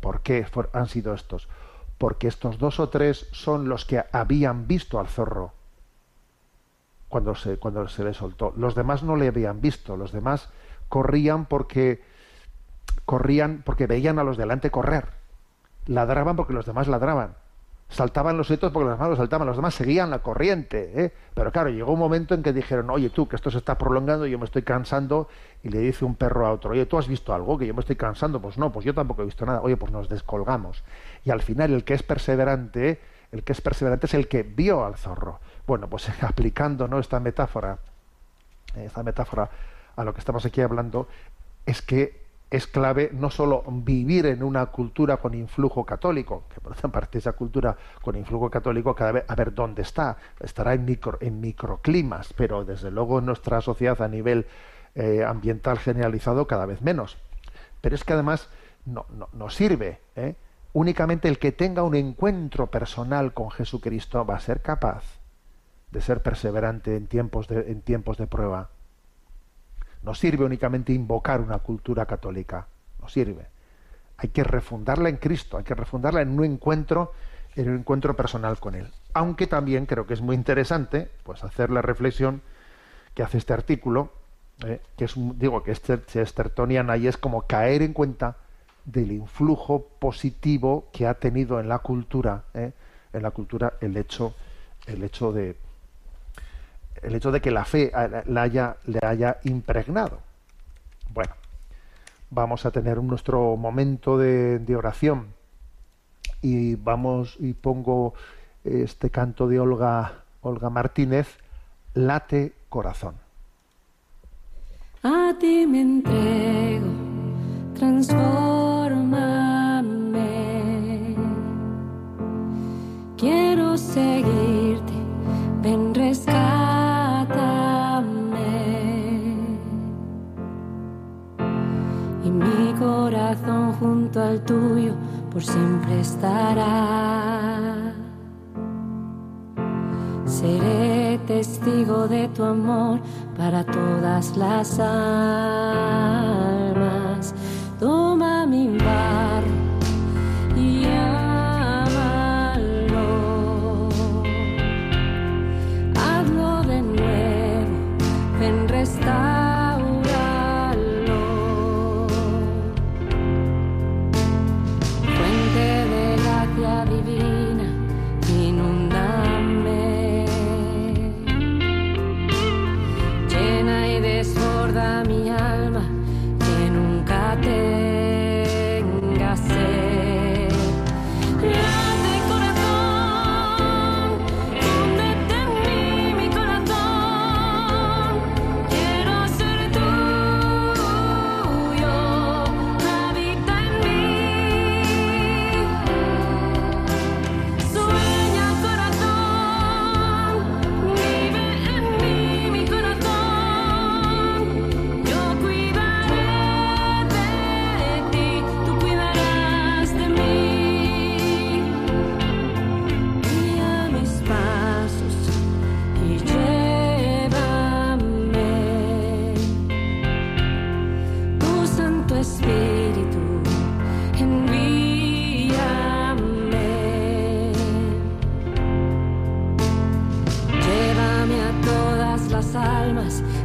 Speaker 1: ¿Por qué han sido estos? Porque estos dos o tres son los que habían visto al zorro cuando se, cuando se le soltó. Los demás no le habían visto, los demás corrían porque corrían porque veían a los delante correr. Ladraban porque los demás ladraban. Saltaban los hitos porque los demás los saltaban, los demás seguían la corriente. ¿eh? Pero claro, llegó un momento en que dijeron, oye tú, que esto se está prolongando, yo me estoy cansando, y le dice un perro a otro, oye, ¿tú has visto algo? Que yo me estoy cansando. Pues no, pues yo tampoco he visto nada. Oye, pues nos descolgamos. Y al final el que es perseverante, el que es perseverante es el que vio al zorro. Bueno, pues aplicando ¿no? esta metáfora, esta metáfora a lo que estamos aquí hablando, es que es clave no solo vivir en una cultura con influjo católico, que por otra parte esa cultura con influjo católico cada vez a ver dónde está, estará en, micro, microclimas, pero desde luego en nuestra sociedad a nivel eh, ambiental generalizado cada vez menos. Pero es que además no, no, sirve. ¿eh? Únicamente el que tenga un encuentro personal con Jesucristo va a ser capaz de ser perseverante en tiempos de, en tiempos de prueba. No sirve únicamente invocar una cultura católica, no sirve. Hay que refundarla en Cristo, hay que refundarla en un encuentro, en un encuentro personal con Él. Aunque también creo que es muy interesante, pues hacer la reflexión que hace este artículo, eh, que es digo que este Chestertoniana y es como caer en cuenta del influjo positivo que ha tenido en la cultura, eh, en la cultura el hecho, el hecho de el hecho de que la fe la haya, le haya impregnado. Bueno, vamos a tener nuestro momento de, oración y vamos y pongo este canto de Olga Olga Martínez, Late Corazón.
Speaker 2: A ti me entrego, transformame. Siempre estará. Seré testigo de tu amor para todas las almas.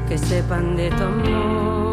Speaker 2: Que sepan de tu amor.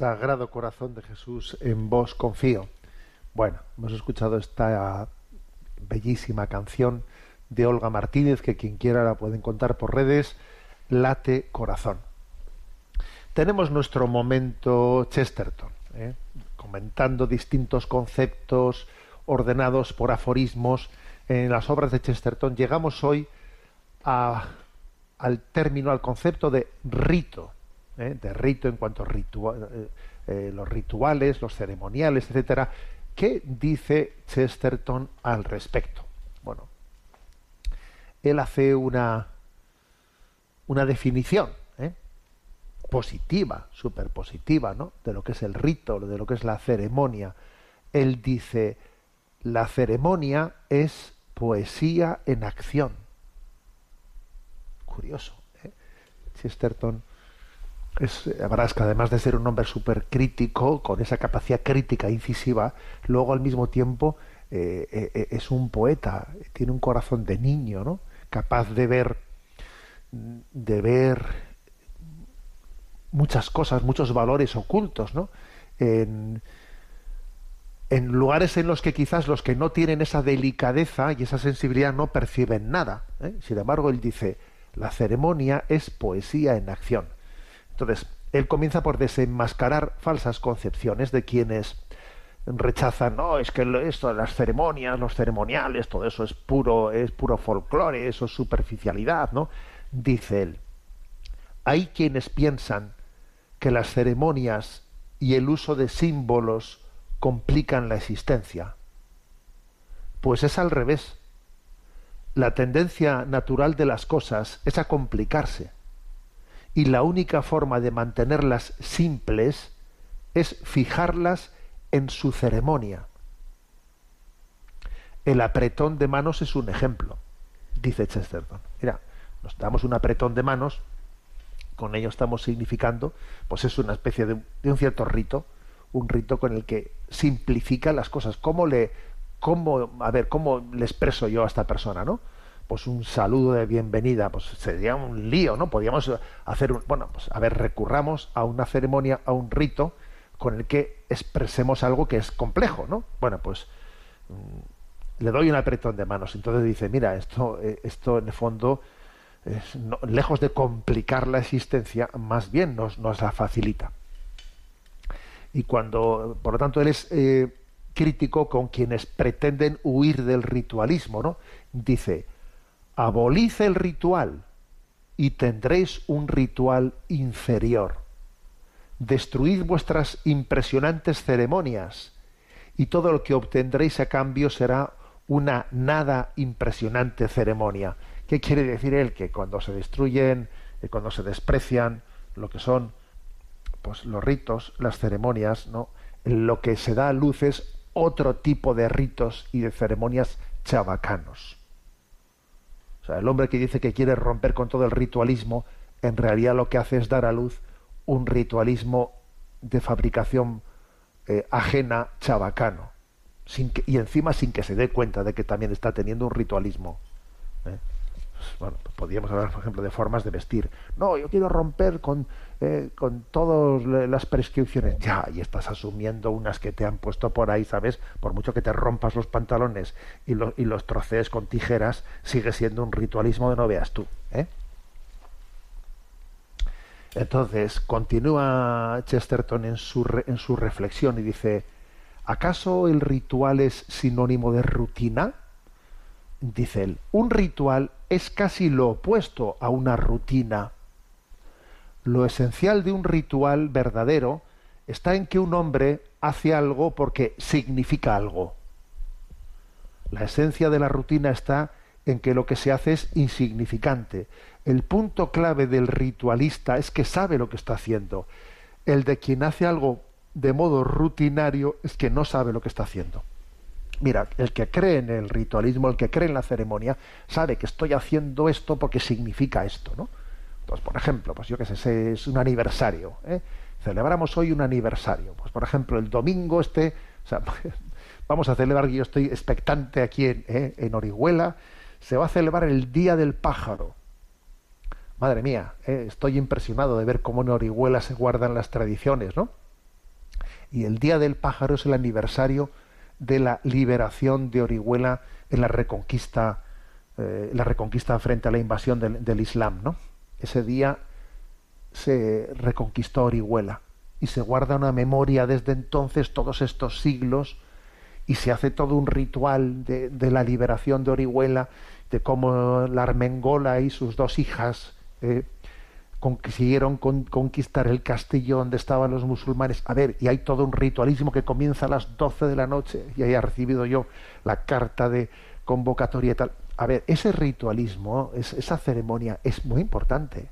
Speaker 2: Sagrado Corazón de
Speaker 1: Jesús, en vos confío. Bueno, hemos escuchado esta bellísima canción de Olga Martínez, que quien quiera la puede encontrar por redes, Late Corazón. Tenemos nuestro momento Chesterton, ¿eh? comentando distintos conceptos ordenados por aforismos en las obras de Chesterton. Llegamos hoy al término, al concepto de rito, ¿eh? de rito en cuanto a eh, eh, los rituales, los ceremoniales, etcétera. ¿Qué dice Chesterton al respecto? Bueno, él hace una, una definición positiva, súper positiva, ¿no? De lo que es el rito, de lo que es la ceremonia. Él dice, la ceremonia es poesía en acción. Curioso. ¿eh? Chesterton es, además de ser un hombre súper crítico, con esa capacidad crítica e incisiva, luego al mismo tiempo eh, eh, es un poeta, tiene un corazón de niño, ¿no? Capaz de ver, de ver muchas cosas, muchos valores ocultos, ¿no? En, lugares en los que quizás los que no tienen esa delicadeza y esa sensibilidad no perciben nada. ¿eh? Sin embargo, él dice, la ceremonia es poesía en acción. Entonces, él comienza por desenmascarar falsas concepciones de quienes rechazan, no, es que esto, las ceremonias, los ceremoniales, todo eso es puro, es puro folclore, eso es superficialidad, ¿no? Dice él, Hay quienes piensan que las ceremonias y el uso de símbolos complican la existencia. Pues es al revés. La tendencia natural de las cosas es a complicarse. Y la única forma de mantenerlas simples es fijarlas en su ceremonia. El apretón de manos es un ejemplo, dice Chesterton. Mira, nos damos un apretón de manos, con ello estamos significando, pues es una especie de, un cierto rito, un rito con el que simplifica las cosas. ¿Cómo le, cómo, a ver, cómo le expreso yo a esta persona, no? Pues un saludo de bienvenida, pues sería un lío, ¿no? Podríamos hacer un, bueno, pues a ver, recurramos a una ceremonia, a un rito con el que expresemos algo que es complejo, ¿no? Bueno, pues mm, le doy un apretón de manos. Entonces dice, mira, esto, eh, esto en el fondo, lejos de complicar la existencia, más bien nos, nos la facilita. Y cuando, por lo tanto, él es eh, crítico con quienes pretenden huir del ritualismo, ¿no? Dice, abolice el ritual y tendréis un ritual inferior. Destruid vuestras impresionantes ceremonias y todo lo que obtendréis a cambio será una nada impresionante ceremonia. ¿Qué quiere decir él? Que cuando se destruyen, cuando se desprecian lo que son pues los ritos, las ceremonias, ¿no? Lo que se da a luz es otro tipo de ritos y de ceremonias chabacanos. El hombre que dice que quiere romper con todo el ritualismo, en realidad lo que hace es dar a luz un ritualismo de fabricación eh, ajena chabacano. Y encima sin que se dé cuenta de que también está teniendo un ritualismo. ¿eh? Bueno, pues podríamos hablar, por ejemplo, de formas de vestir. No, yo quiero romper con, eh, con todas las prescripciones. Ya, y estás asumiendo unas que te han puesto por ahí, ¿sabes? Por mucho que te rompas los pantalones y, y los trocees con tijeras, sigue siendo un ritualismo de no veas tú. ¿eh? Entonces, continúa Chesterton en su, en su reflexión y dice, ¿acaso el ritual es sinónimo de rutina? Dice él, un ritual es casi lo opuesto a una rutina. Lo esencial de un ritual verdadero está en que un hombre hace algo porque significa algo. La esencia de la rutina está en que lo que se hace es insignificante. El punto clave del ritualista es que sabe lo que está haciendo. El de quien hace algo de modo rutinario es que no sabe lo que está haciendo. Mira, el que cree en el ritualismo, el que cree en la ceremonia, sabe que estoy haciendo esto porque significa esto, ¿no? Entonces, por ejemplo, pues yo qué sé, es un aniversario, ¿eh? Celebramos hoy un aniversario. Pues, por ejemplo, el domingo este, vamos a celebrar, yo estoy expectante aquí en, ¿eh? en Orihuela, se va a celebrar el Día del Pájaro. Madre mía, ¿eh? estoy impresionado de ver cómo en Orihuela se guardan las tradiciones, ¿no? Y el Día del Pájaro es el aniversario de la liberación de Orihuela en la reconquista, eh, la reconquista frente a la invasión del, Islam, ¿no? Ese día se reconquistó Orihuela y se guarda una memoria desde entonces, todos estos siglos, y se hace todo un ritual de, la liberación de Orihuela, de cómo la Armengola y sus dos hijas eh, consiguieron conquistar el castillo donde estaban los musulmanes. A ver, y hay todo un ritualismo que comienza a las 12 de la noche y ahí he recibido yo la carta de convocatoria y tal. A ver, ese ritualismo, esa ceremonia es muy importante.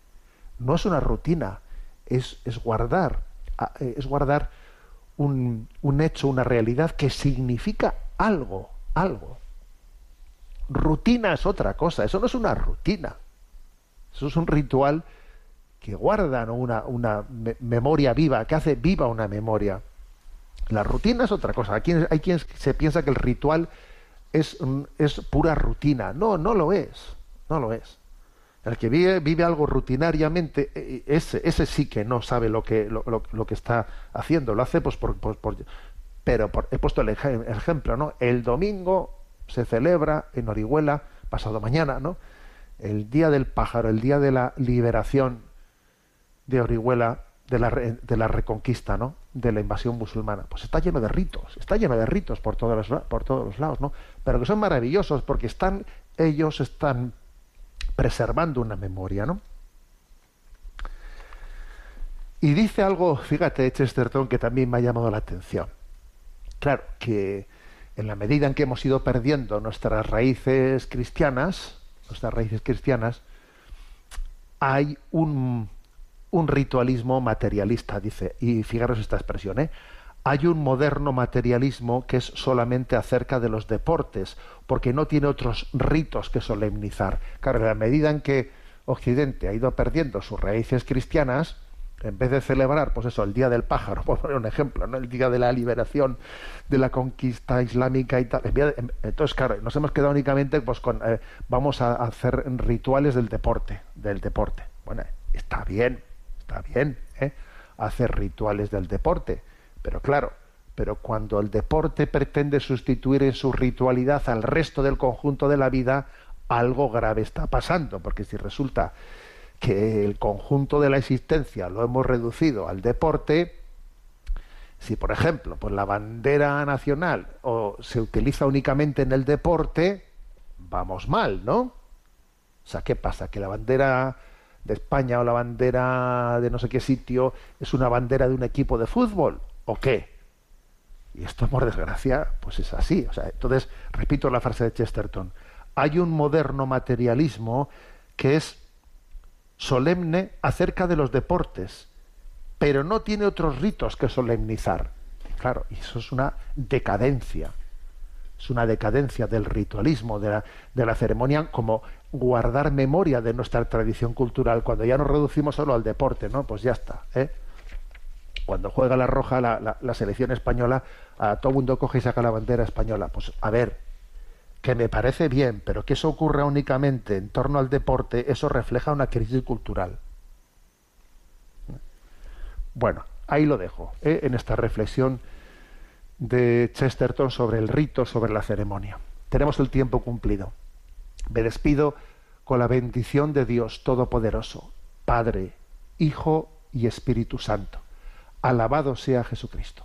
Speaker 1: No es una rutina, es, es guardar, es guardar un, un hecho, una realidad que significa algo, algo. Rutina es otra cosa, eso no es una rutina. Eso es un ritual guardan una, una memoria viva, que hace viva una memoria. La rutina es otra cosa. Hay quien, hay quien se piensa que el ritual es, es pura rutina. No, no lo es. No lo es. El que vive, vive algo rutinariamente, e, e, ese, sí que no sabe lo que, lo, que está haciendo. Lo hace pues por... por, pero he puesto el, ejemplo, ¿no? El domingo se celebra en Orihuela, pasado mañana, ¿no? El día del pájaro, el día de la liberación de Orihuela de la, de la reconquista, ¿no? De la invasión musulmana. Pues está lleno de ritos, está lleno de ritos por todos los, por todos los lados, ¿no? Pero que son maravillosos porque están, ellos están preservando una memoria, ¿no? Y dice algo, fíjate, Chesterton, que también me ha llamado la atención. Claro, que en la medida en que hemos ido perdiendo nuestras raíces cristianas, nuestras raíces cristianas, hay un, un ritualismo materialista, dice, y fijaros esta expresión, ¿eh? hay un moderno materialismo que es solamente acerca de los deportes, porque no tiene otros ritos que solemnizar. Claro, en la medida en que Occidente ha ido perdiendo sus raíces cristianas, en vez de celebrar, pues eso, el Día del Pájaro, por poner un ejemplo, ¿no? el Día de la Liberación de la conquista islámica y tal. Entonces, claro, nos hemos quedado únicamente pues con, eh, vamos a hacer rituales del deporte, del deporte. Bueno, está bien, está bien, ¿eh? hacer rituales del deporte, pero claro, pero cuando el deporte pretende sustituir en su ritualidad al resto del conjunto de la vida, algo grave está pasando, porque si resulta que el conjunto de la existencia lo hemos reducido al deporte, si por ejemplo pues la bandera nacional o se utiliza únicamente en el deporte, vamos mal, ¿no? O sea, ¿qué pasa? Que la bandera de España o la bandera de no sé qué sitio es una bandera de un equipo de fútbol o qué? Y esto por desgracia pues es así, o sea, entonces repito la frase de Chesterton, hay un moderno materialismo que es solemne acerca de los deportes, pero no tiene otros ritos que solemnizar. Claro, y eso es una decadencia. Es una decadencia del ritualismo, de la, de la ceremonia, como guardar memoria de nuestra tradición cultural. Cuando ya nos reducimos solo al deporte, ¿no? Pues ya está. ¿eh? Cuando juega la roja la, la selección española, a todo mundo coge y saca la bandera española. Pues a ver, que me parece bien, pero que eso ocurra únicamente en torno al deporte, eso refleja una crisis cultural. Bueno, ahí lo dejo, ¿eh? en esta reflexión de Chesterton sobre el rito, sobre la ceremonia. Tenemos el tiempo cumplido. Me despido con la bendición de Dios Todopoderoso, Padre, Hijo y Espíritu Santo. Alabado sea Jesucristo.